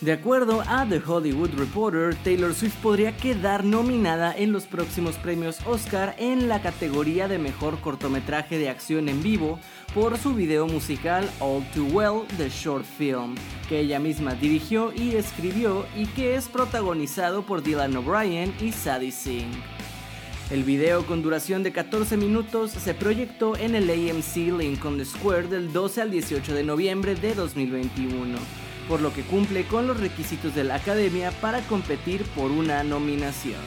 De acuerdo a The Hollywood Reporter, Taylor Swift podría quedar nominada en los próximos premios Oscar en la categoría de mejor cortometraje de acción en vivo por su video musical All Too Well, The Short Film, que ella misma dirigió y escribió y que es protagonizado por Dylan O'Brien y Sadie Singh. El video con duración de 14 minutos se proyectó en el AMC Lincoln Square del 12 al 18 de noviembre de 2021 por lo que cumple con los requisitos de la academia para competir por una nominación.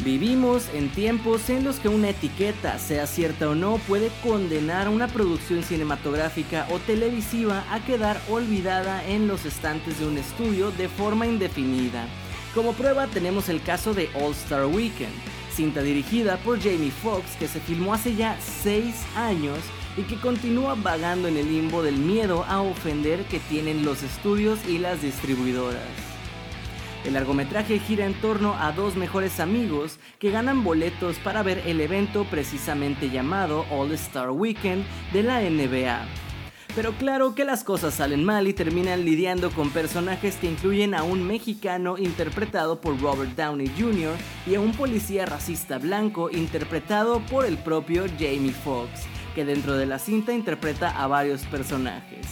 Vivimos en tiempos en los que una etiqueta, sea cierta o no, puede condenar una producción cinematográfica o televisiva a quedar olvidada en los estantes de un estudio de forma indefinida. Como prueba tenemos el caso de All Star Weekend, cinta dirigida por Jamie Foxx que se filmó hace ya 6 años y que continúa vagando en el limbo del miedo a ofender que tienen los estudios y las distribuidoras. El largometraje gira en torno a dos mejores amigos que ganan boletos para ver el evento precisamente llamado All Star Weekend de la NBA. Pero claro que las cosas salen mal y terminan lidiando con personajes que incluyen a un mexicano interpretado por Robert Downey Jr. y a un policía racista blanco interpretado por el propio Jamie Foxx que dentro de la cinta interpreta a varios personajes.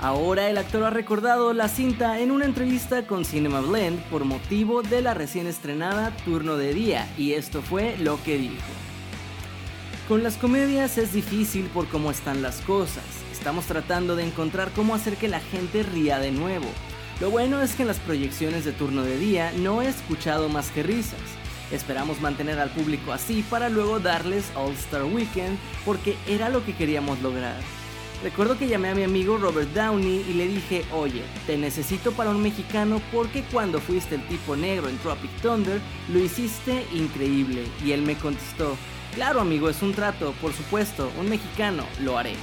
Ahora el actor ha recordado la cinta en una entrevista con Cinema Blend por motivo de la recién estrenada Turno de Día y esto fue lo que dijo. Con las comedias es difícil por cómo están las cosas. Estamos tratando de encontrar cómo hacer que la gente ría de nuevo. Lo bueno es que en las proyecciones de turno de día no he escuchado más que risas. Esperamos mantener al público así para luego darles All Star Weekend porque era lo que queríamos lograr. Recuerdo que llamé a mi amigo Robert Downey y le dije, oye, te necesito para un mexicano porque cuando fuiste el tipo negro en Tropic Thunder lo hiciste increíble. Y él me contestó, claro amigo, es un trato, por supuesto, un mexicano, lo haré.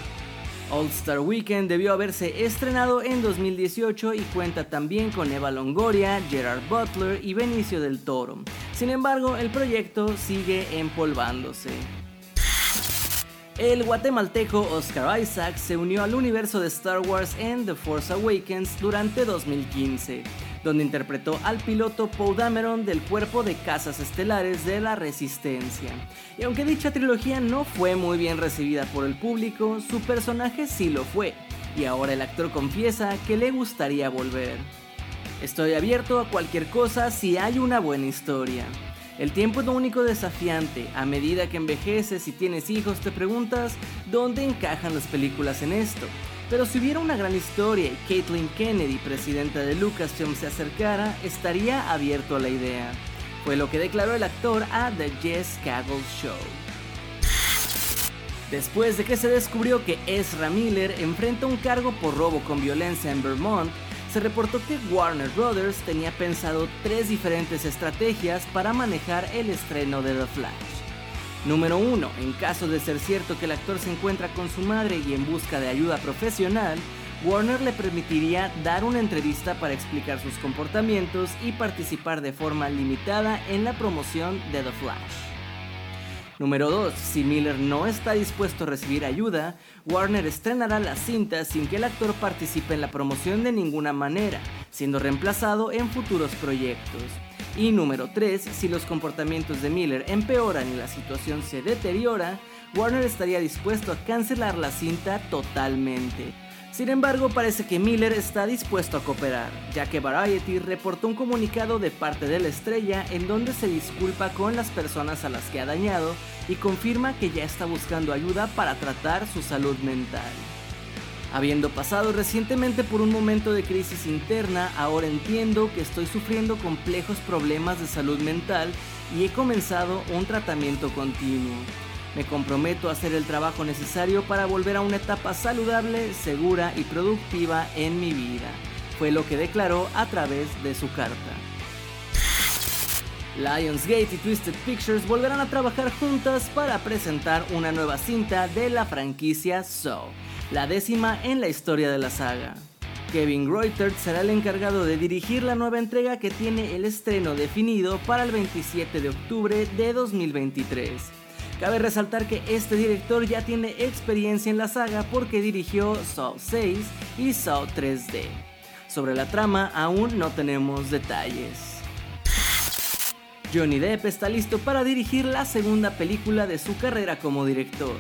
All Star Weekend debió haberse estrenado en 2018 y cuenta también con Eva Longoria, Gerard Butler y Benicio del Toro. Sin embargo, el proyecto sigue empolvándose. El guatemalteco Oscar Isaac se unió al universo de Star Wars en The Force Awakens durante 2015 donde interpretó al piloto Poe Dameron del cuerpo de cazas estelares de la Resistencia. Y aunque dicha trilogía no fue muy bien recibida por el público, su personaje sí lo fue, y ahora el actor confiesa que le gustaría volver. Estoy abierto a cualquier cosa si hay una buena historia. El tiempo es lo único desafiante. A medida que envejeces y tienes hijos, te preguntas dónde encajan las películas en esto. Pero si hubiera una gran historia y Caitlin Kennedy, presidenta de Lucasfilm, se acercara, estaría abierto a la idea. Fue lo que declaró el actor a The Jess Cagle Show. Después de que se descubrió que Ezra Miller enfrenta un cargo por robo con violencia en Vermont, se reportó que Warner Brothers tenía pensado tres diferentes estrategias para manejar el estreno de The Flash. Número 1. En caso de ser cierto que el actor se encuentra con su madre y en busca de ayuda profesional, Warner le permitiría dar una entrevista para explicar sus comportamientos y participar de forma limitada en la promoción de The Flash. Número 2. Si Miller no está dispuesto a recibir ayuda, Warner estrenará la cinta sin que el actor participe en la promoción de ninguna manera, siendo reemplazado en futuros proyectos. Y número 3, si los comportamientos de Miller empeoran y la situación se deteriora, Warner estaría dispuesto a cancelar la cinta totalmente. Sin embargo, parece que Miller está dispuesto a cooperar, ya que Variety reportó un comunicado de parte de la estrella en donde se disculpa con las personas a las que ha dañado y confirma que ya está buscando ayuda para tratar su salud mental. Habiendo pasado recientemente por un momento de crisis interna, ahora entiendo que estoy sufriendo complejos problemas de salud mental y he comenzado un tratamiento continuo. Me comprometo a hacer el trabajo necesario para volver a una etapa saludable, segura y productiva en mi vida. Fue lo que declaró a través de su carta. Lionsgate y Twisted Pictures volverán a trabajar juntas para presentar una nueva cinta de la franquicia Saw, la décima en la historia de la saga. Kevin Reutert será el encargado de dirigir la nueva entrega que tiene el estreno definido para el 27 de octubre de 2023. Cabe resaltar que este director ya tiene experiencia en la saga porque dirigió Saw 6 y Saw 3D. Sobre la trama aún no tenemos detalles. Johnny Depp está listo para dirigir la segunda película de su carrera como director.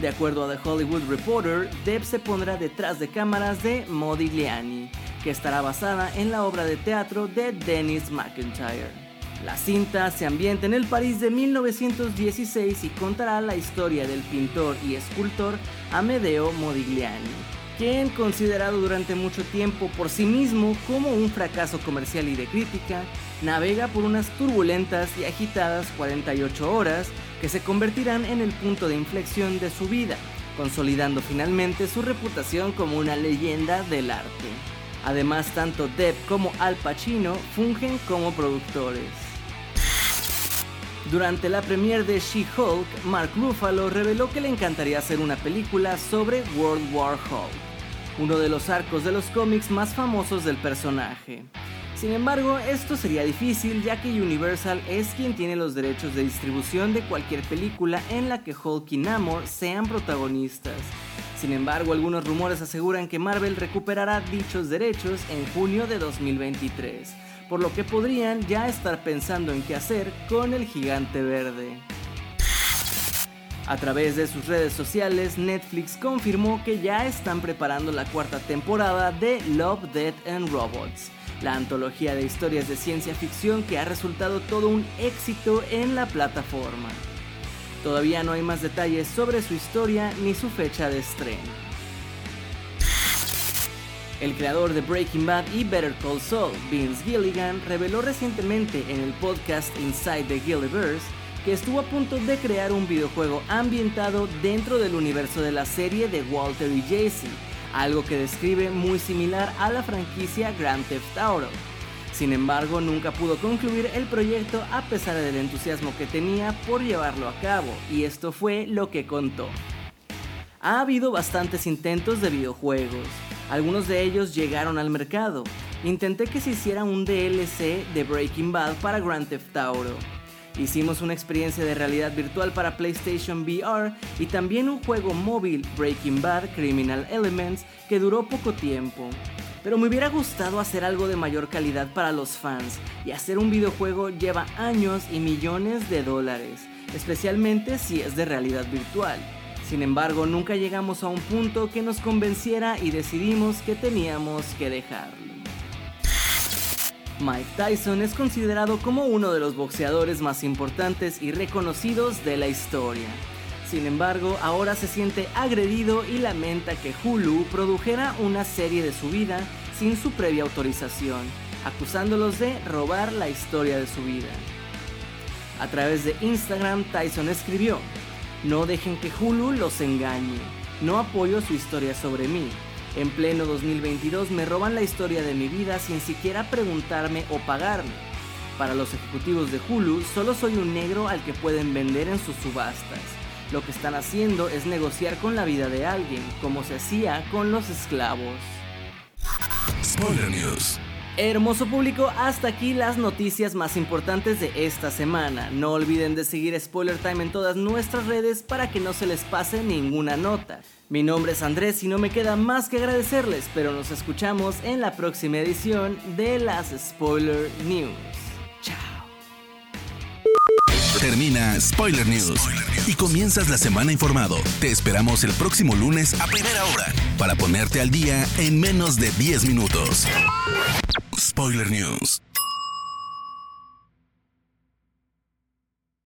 De acuerdo a The Hollywood Reporter, Depp se pondrá detrás de cámaras de Modigliani, que estará basada en la obra de teatro de Dennis McIntyre. La cinta se ambienta en el París de 1916 y contará la historia del pintor y escultor Amedeo Modigliani, quien, considerado durante mucho tiempo por sí mismo como un fracaso comercial y de crítica, navega por unas turbulentas y agitadas 48 horas que se convertirán en el punto de inflexión de su vida, consolidando finalmente su reputación como una leyenda del arte. Además, tanto Depp como Al Pacino fungen como productores. Durante la premiere de She-Hulk, Mark Ruffalo reveló que le encantaría hacer una película sobre World War Hulk, uno de los arcos de los cómics más famosos del personaje. Sin embargo, esto sería difícil ya que Universal es quien tiene los derechos de distribución de cualquier película en la que Hulk y Namor sean protagonistas. Sin embargo, algunos rumores aseguran que Marvel recuperará dichos derechos en junio de 2023, por lo que podrían ya estar pensando en qué hacer con el gigante verde. A través de sus redes sociales, Netflix confirmó que ya están preparando la cuarta temporada de Love, Death and Robots, la antología de historias de ciencia ficción que ha resultado todo un éxito en la plataforma. Todavía no hay más detalles sobre su historia ni su fecha de estreno. El creador de Breaking Bad y Better Call Saul, Vince Gilligan, reveló recientemente en el podcast Inside the Gilliverse que estuvo a punto de crear un videojuego ambientado dentro del universo de la serie de Walter y Jesse, algo que describe muy similar a la franquicia Grand Theft Auto. Sin embargo, nunca pudo concluir el proyecto a pesar del entusiasmo que tenía por llevarlo a cabo, y esto fue lo que contó. Ha habido bastantes intentos de videojuegos, algunos de ellos llegaron al mercado. Intenté que se hiciera un DLC de Breaking Bad para Grand Theft Auto, Hicimos una experiencia de realidad virtual para PlayStation VR y también un juego móvil Breaking Bad Criminal Elements que duró poco tiempo. Pero me hubiera gustado hacer algo de mayor calidad para los fans y hacer un videojuego lleva años y millones de dólares, especialmente si es de realidad virtual. Sin embargo, nunca llegamos a un punto que nos convenciera y decidimos que teníamos que dejarlo. Mike Tyson es considerado como uno de los boxeadores más importantes y reconocidos de la historia. Sin embargo, ahora se siente agredido y lamenta que Hulu produjera una serie de su vida sin su previa autorización, acusándolos de robar la historia de su vida. A través de Instagram, Tyson escribió, No dejen que Hulu los engañe, no apoyo su historia sobre mí, en pleno 2022 me roban la historia de mi vida sin siquiera preguntarme o pagarme. Para los ejecutivos de Hulu, solo soy un negro al que pueden vender en sus subastas. Lo que están haciendo es negociar con la vida de alguien, como se hacía con los esclavos. Spoiler News. Hermoso público, hasta aquí las noticias más importantes de esta semana. No olviden de seguir Spoiler Time en todas nuestras redes para que no se les pase ninguna nota. Mi nombre es Andrés y no me queda más que agradecerles, pero nos escuchamos en la próxima edición de las Spoiler News. Chao. Termina Spoiler News y comienzas la semana informado. Te esperamos el próximo lunes a primera hora para ponerte al día en menos de 10 minutos. Spoiler News.